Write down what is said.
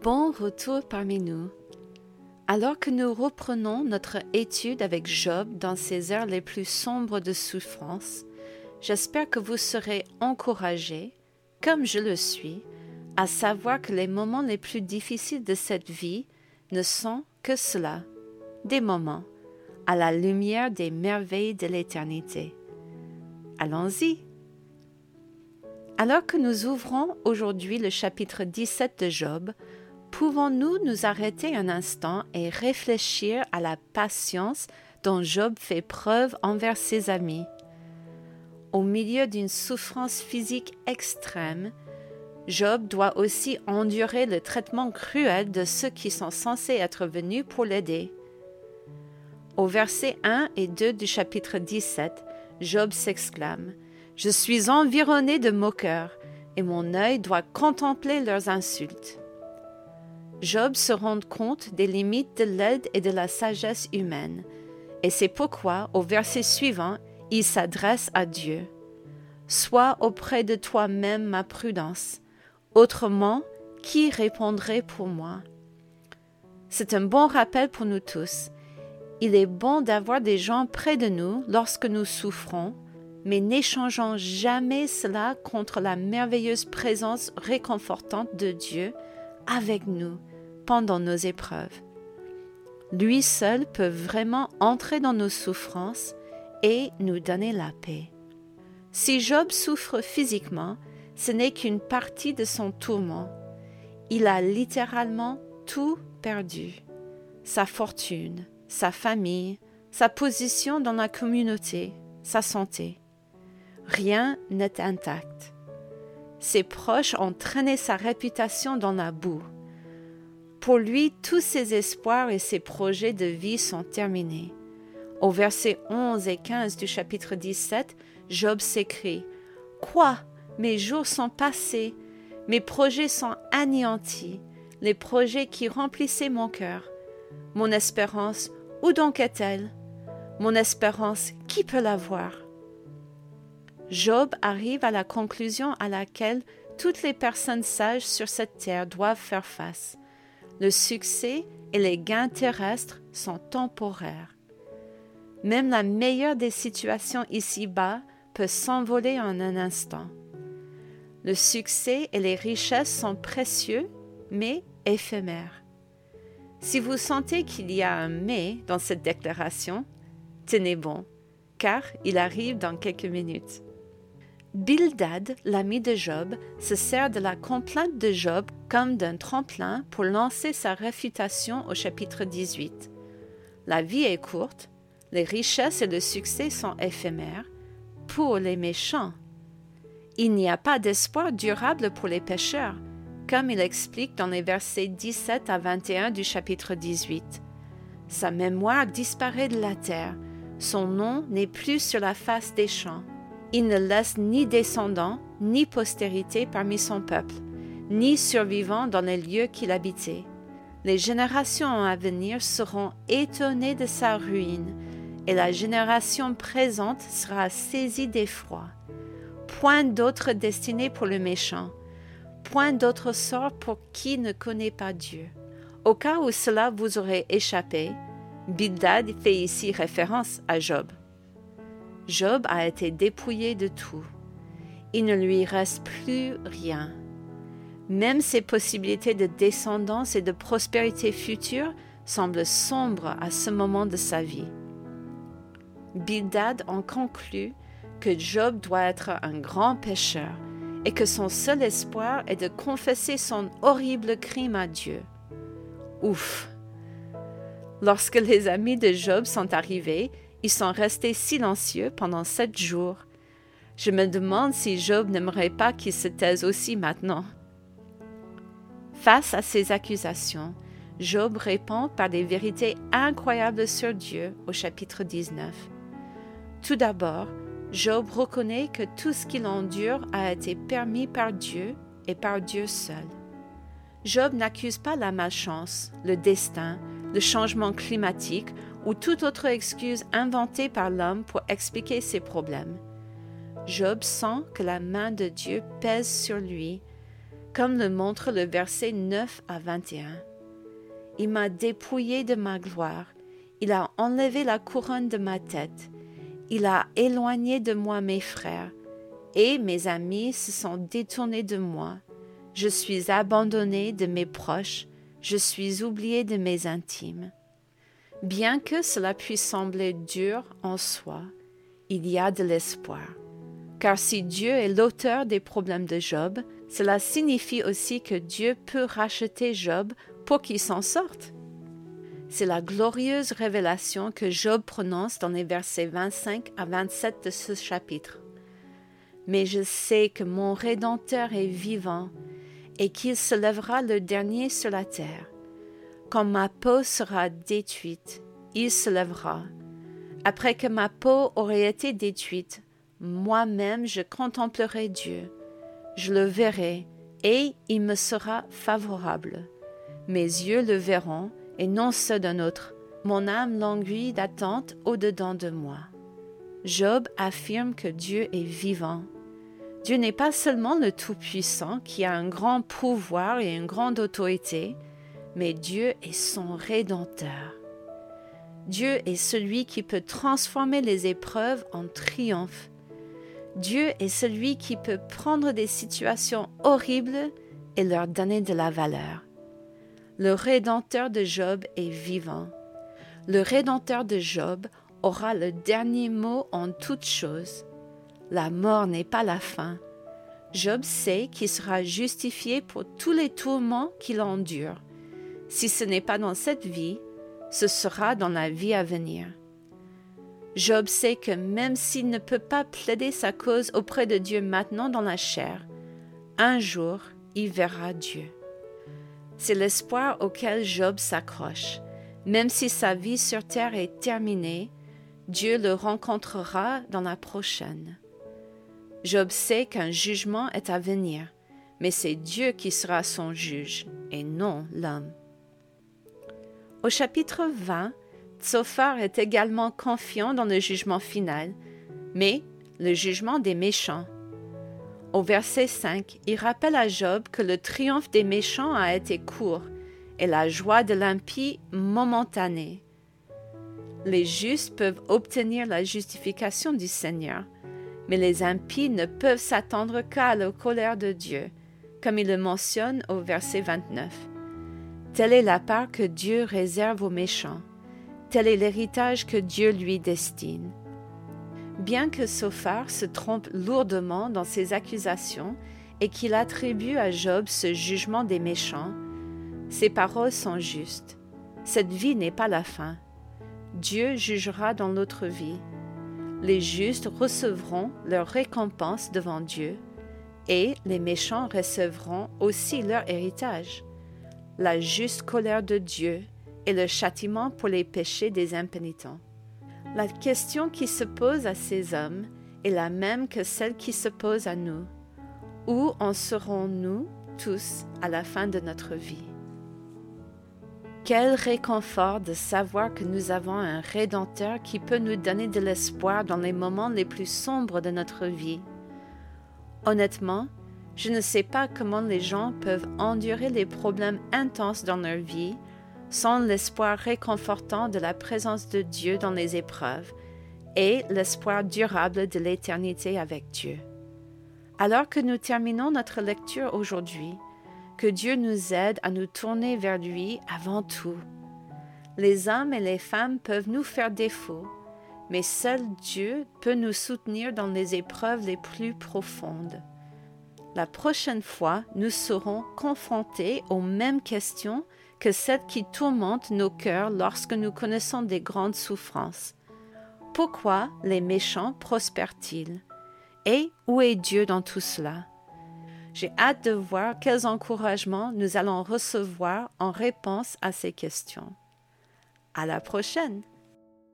Bon retour parmi nous. Alors que nous reprenons notre étude avec Job dans ses heures les plus sombres de souffrance, j'espère que vous serez encouragés, comme je le suis, à savoir que les moments les plus difficiles de cette vie ne sont que cela, des moments, à la lumière des merveilles de l'éternité. Allons-y. Alors que nous ouvrons aujourd'hui le chapitre 17 de Job, pouvons-nous nous arrêter un instant et réfléchir à la patience dont Job fait preuve envers ses amis? Au milieu d'une souffrance physique extrême, Job doit aussi endurer le traitement cruel de ceux qui sont censés être venus pour l'aider. Au verset 1 et 2 du chapitre 17, Job s'exclame Je suis environné de moqueurs, et mon œil doit contempler leurs insultes. Job se rend compte des limites de l'aide et de la sagesse humaine, et c'est pourquoi, au verset suivant, il s'adresse à Dieu. Sois auprès de toi-même ma prudence, autrement, qui répondrait pour moi? C'est un bon rappel pour nous tous. Il est bon d'avoir des gens près de nous lorsque nous souffrons, mais n'échangeons jamais cela contre la merveilleuse présence réconfortante de Dieu avec nous pendant nos épreuves. Lui seul peut vraiment entrer dans nos souffrances et nous donner la paix. Si Job souffre physiquement, ce n'est qu'une partie de son tourment. Il a littéralement tout perdu. Sa fortune, sa famille, sa position dans la communauté, sa santé. Rien n'est intact. Ses proches ont traîné sa réputation dans la boue. Pour lui, tous ses espoirs et ses projets de vie sont terminés. Au verset 11 et 15 du chapitre 17, Job s'écrit Quoi Mes jours sont passés, mes projets sont anéantis, les projets qui remplissaient mon cœur. Mon espérance, où donc est-elle? Mon espérance, qui peut l'avoir Job arrive à la conclusion à laquelle toutes les personnes sages sur cette terre doivent faire face le succès et les gains terrestres sont temporaires. Même la meilleure des situations ici-bas peut s'envoler en un instant. Le succès et les richesses sont précieux, mais éphémères. Si vous sentez qu'il y a un mais dans cette déclaration, tenez bon, car il arrive dans quelques minutes. Bildad, l'ami de Job, se sert de la complainte de Job comme d'un tremplin pour lancer sa réfutation au chapitre 18. La vie est courte, les richesses et le succès sont éphémères pour les méchants. Il n'y a pas d'espoir durable pour les pécheurs, comme il explique dans les versets 17 à 21 du chapitre 18. Sa mémoire disparaît de la terre, son nom n'est plus sur la face des champs il ne laisse ni descendants, ni postérité parmi son peuple, ni survivants dans les lieux qu'il habitait. Les générations à venir seront étonnées de sa ruine, et la génération présente sera saisie d'effroi. Point d'autre destinée pour le méchant, point d'autre sort pour qui ne connaît pas Dieu. Au cas où cela vous aurait échappé, Bildad fait ici référence à Job. Job a été dépouillé de tout. Il ne lui reste plus rien. Même ses possibilités de descendance et de prospérité future semblent sombres à ce moment de sa vie. Bildad en conclut que Job doit être un grand pécheur et que son seul espoir est de confesser son horrible crime à Dieu. Ouf. Lorsque les amis de Job sont arrivés, ils sont restés silencieux pendant sept jours. Je me demande si Job n'aimerait pas qu'il se taise aussi maintenant. Face à ces accusations, Job répond par des vérités incroyables sur Dieu au chapitre 19. Tout d'abord, Job reconnaît que tout ce qu'il endure a été permis par Dieu et par Dieu seul. Job n'accuse pas la malchance, le destin, le changement climatique ou toute autre excuse inventée par l'homme pour expliquer ses problèmes. Job sent que la main de Dieu pèse sur lui, comme le montre le verset 9 à 21. Il m'a dépouillé de ma gloire, il a enlevé la couronne de ma tête, il a éloigné de moi mes frères, et mes amis se sont détournés de moi. Je suis abandonné de mes proches, je suis oublié de mes intimes. Bien que cela puisse sembler dur en soi, il y a de l'espoir. Car si Dieu est l'auteur des problèmes de Job, cela signifie aussi que Dieu peut racheter Job pour qu'il s'en sorte. C'est la glorieuse révélation que Job prononce dans les versets 25 à 27 de ce chapitre. Mais je sais que mon Rédempteur est vivant et qu'il se lèvera le dernier sur la terre. Quand ma peau sera détruite, il se lèvera. Après que ma peau aurait été détruite, moi-même je contemplerai Dieu. Je le verrai, et il me sera favorable. Mes yeux le verront, et non ceux d'un autre. Mon âme languit d'attente au-dedans de moi. Job affirme que Dieu est vivant. Dieu n'est pas seulement le Tout-Puissant qui a un grand pouvoir et une grande autorité, mais Dieu est son Rédempteur. Dieu est celui qui peut transformer les épreuves en triomphe. Dieu est celui qui peut prendre des situations horribles et leur donner de la valeur. Le Rédempteur de Job est vivant. Le Rédempteur de Job aura le dernier mot en toutes choses. La mort n'est pas la fin. Job sait qu'il sera justifié pour tous les tourments qu'il endure. Si ce n'est pas dans cette vie, ce sera dans la vie à venir. Job sait que même s'il ne peut pas plaider sa cause auprès de Dieu maintenant dans la chair, un jour il verra Dieu. C'est l'espoir auquel Job s'accroche. Même si sa vie sur terre est terminée, Dieu le rencontrera dans la prochaine. Job sait qu'un jugement est à venir, mais c'est Dieu qui sera son juge et non l'homme. Au chapitre 20, Tsophar est également confiant dans le jugement final, mais le jugement des méchants. Au verset 5, il rappelle à Job que le triomphe des méchants a été court et la joie de l'impie momentanée. Les justes peuvent obtenir la justification du Seigneur, mais les impies ne peuvent s'attendre qu'à la colère de Dieu, comme il le mentionne au verset 29. Telle est la part que Dieu réserve aux méchants, tel est l'héritage que Dieu lui destine. Bien que Sophar se trompe lourdement dans ses accusations et qu'il attribue à Job ce jugement des méchants, ses paroles sont justes. Cette vie n'est pas la fin. Dieu jugera dans l'autre vie les justes recevront leur récompense devant Dieu, et les méchants recevront aussi leur héritage, la juste colère de Dieu et le châtiment pour les péchés des impénitents. La question qui se pose à ces hommes est la même que celle qui se pose à nous. Où en serons-nous tous à la fin de notre vie? Quel réconfort de savoir que nous avons un Rédempteur qui peut nous donner de l'espoir dans les moments les plus sombres de notre vie. Honnêtement, je ne sais pas comment les gens peuvent endurer les problèmes intenses dans leur vie sans l'espoir réconfortant de la présence de Dieu dans les épreuves et l'espoir durable de l'éternité avec Dieu. Alors que nous terminons notre lecture aujourd'hui, que Dieu nous aide à nous tourner vers lui avant tout. Les hommes et les femmes peuvent nous faire défaut, mais seul Dieu peut nous soutenir dans les épreuves les plus profondes. La prochaine fois, nous serons confrontés aux mêmes questions que celles qui tourmentent nos cœurs lorsque nous connaissons des grandes souffrances. Pourquoi les méchants prospèrent-ils? Et où est Dieu dans tout cela? J'ai hâte de voir quels encouragements nous allons recevoir en réponse à ces questions. À la prochaine!